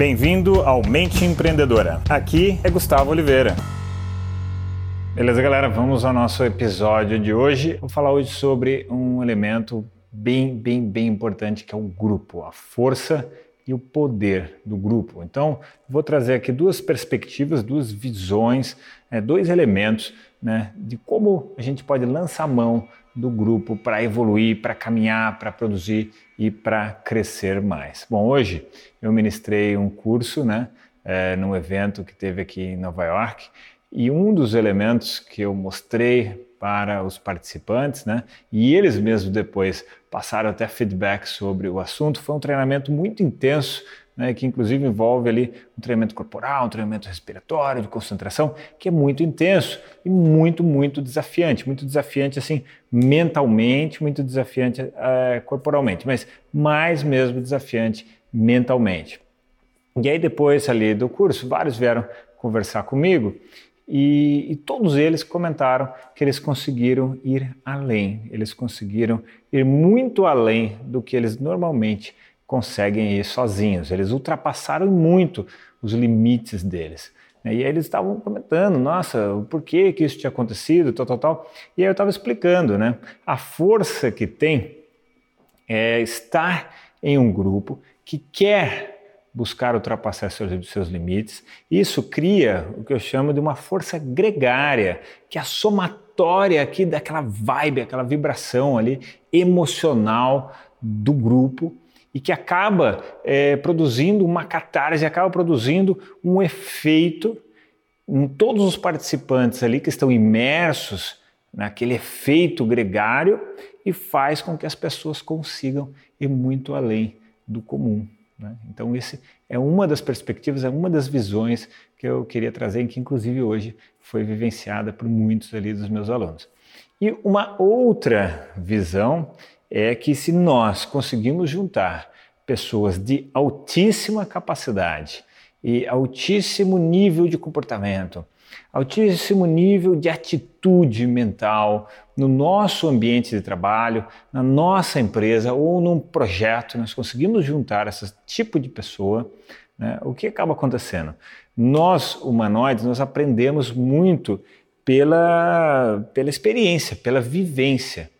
Bem-vindo ao Mente Empreendedora. Aqui é Gustavo Oliveira. Beleza, galera? Vamos ao nosso episódio de hoje. Vou falar hoje sobre um elemento bem, bem, bem importante que é o grupo, a força e o poder do grupo. Então, vou trazer aqui duas perspectivas, duas visões, né, dois elementos né, de como a gente pode lançar mão do grupo para evoluir, para caminhar, para produzir e para crescer mais. Bom, hoje eu ministrei um curso, né, é, num evento que teve aqui em Nova York e um dos elementos que eu mostrei para os participantes, né, e eles mesmos depois passaram até feedback sobre o assunto, foi um treinamento muito intenso né, que inclusive envolve ali um treinamento corporal, um treinamento respiratório, de concentração, que é muito intenso e muito, muito desafiante. Muito desafiante, assim, mentalmente, muito desafiante uh, corporalmente, mas mais mesmo desafiante mentalmente. E aí, depois ali do curso, vários vieram conversar comigo e, e, todos eles comentaram que eles conseguiram ir além, eles conseguiram ir muito além do que eles normalmente conseguem ir sozinhos. Eles ultrapassaram muito os limites deles. Né? E aí eles estavam comentando, nossa, por que, que isso tinha acontecido, tal, tal, tal. E aí eu estava explicando, né? A força que tem é estar em um grupo que quer buscar ultrapassar seus, seus limites. Isso cria o que eu chamo de uma força gregária, que é a somatória aqui daquela vibe, aquela vibração ali emocional do grupo e que acaba é, produzindo uma catarse, acaba produzindo um efeito em todos os participantes ali que estão imersos naquele efeito gregário e faz com que as pessoas consigam ir muito além do comum. Né? Então, esse é uma das perspectivas, é uma das visões que eu queria trazer, que inclusive hoje foi vivenciada por muitos ali dos meus alunos. E uma outra visão é que se nós conseguimos juntar pessoas de altíssima capacidade e altíssimo nível de comportamento, altíssimo nível de atitude mental no nosso ambiente de trabalho, na nossa empresa ou num projeto, nós conseguimos juntar esse tipo de pessoa, né? o que acaba acontecendo? Nós, humanoides, nós aprendemos muito pela, pela experiência, pela vivência.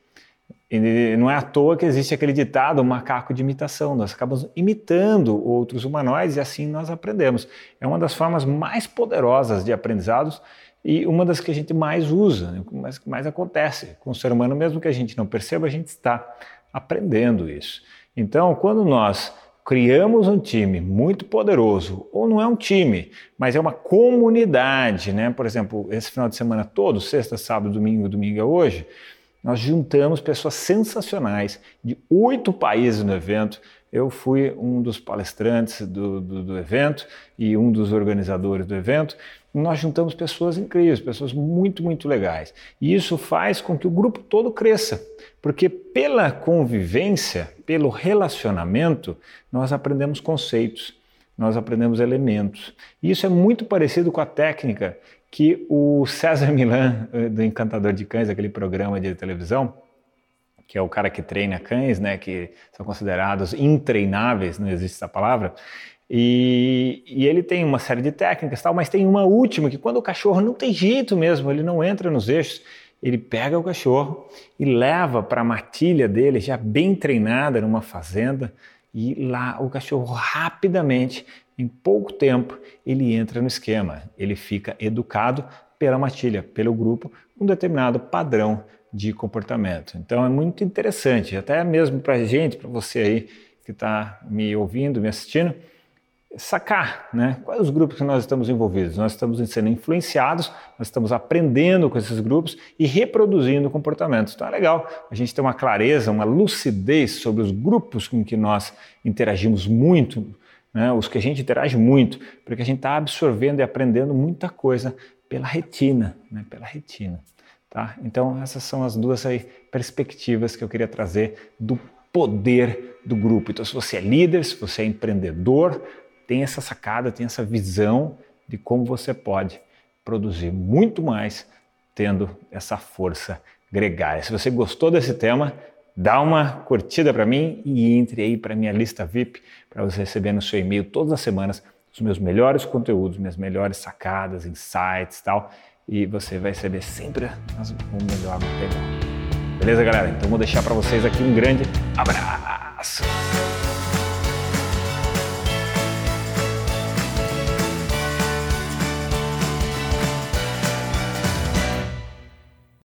E não é à toa que existe aquele ditado, macaco de imitação. Nós acabamos imitando outros humanoides e assim nós aprendemos. É uma das formas mais poderosas de aprendizados e uma das que a gente mais usa, né? mais que mais acontece com o ser humano, mesmo que a gente não perceba, a gente está aprendendo isso. Então, quando nós criamos um time muito poderoso, ou não é um time, mas é uma comunidade, né? Por exemplo, esse final de semana todo, sexta, sábado, domingo, domingo é hoje, nós juntamos pessoas sensacionais de oito países no evento. Eu fui um dos palestrantes do, do, do, evento e um dos organizadores do evento. Nós juntamos pessoas incríveis, pessoas muito, muito legais. E isso faz com que o grupo todo cresça, porque pela convivência, pelo relacionamento, nós aprendemos conceitos, nós aprendemos elementos. E isso é muito parecido com a técnica que o César Milan, eh, do Encantador de Cães, aquele programa de televisão, que é o cara que treina cães, né, que são considerados intreináveis, não existe essa palavra, e, e, ele tem uma série de técnicas, tal, mas tem uma última que quando o cachorro não tem jeito mesmo, ele não entra nos eixos, ele pega o cachorro e leva para a matilha dele, já bem treinada numa fazenda, e lá o cachorro rapidamente em pouco tempo ele entra no esquema, ele fica educado pela matilha, pelo grupo, um determinado padrão de comportamento. Então é muito interessante, até mesmo para a gente, para você aí que está me ouvindo, me assistindo, sacar né, quais os grupos que nós estamos envolvidos. Nós estamos sendo influenciados, nós estamos aprendendo com esses grupos e reproduzindo comportamentos. Então é legal a gente ter uma clareza, uma lucidez sobre os grupos com que nós interagimos muito né, os que a gente interage muito, porque a gente está absorvendo e aprendendo muita coisa pela retina, né, pela retina. Tá? Então essas são as duas aí perspectivas que eu queria trazer do poder do grupo. Então se você é líder, se você é empreendedor, tem essa sacada, tem essa visão de como você pode produzir muito mais tendo essa força gregária. Se você gostou desse tema, dá uma curtida para mim e entre aí para minha lista VIP para você receber no seu e-mail todas as semanas os meus melhores conteúdos, minhas melhores sacadas, insights e tal. E você vai receber sempre o melhor material. Beleza, galera? Então vou deixar para vocês aqui um grande abraço.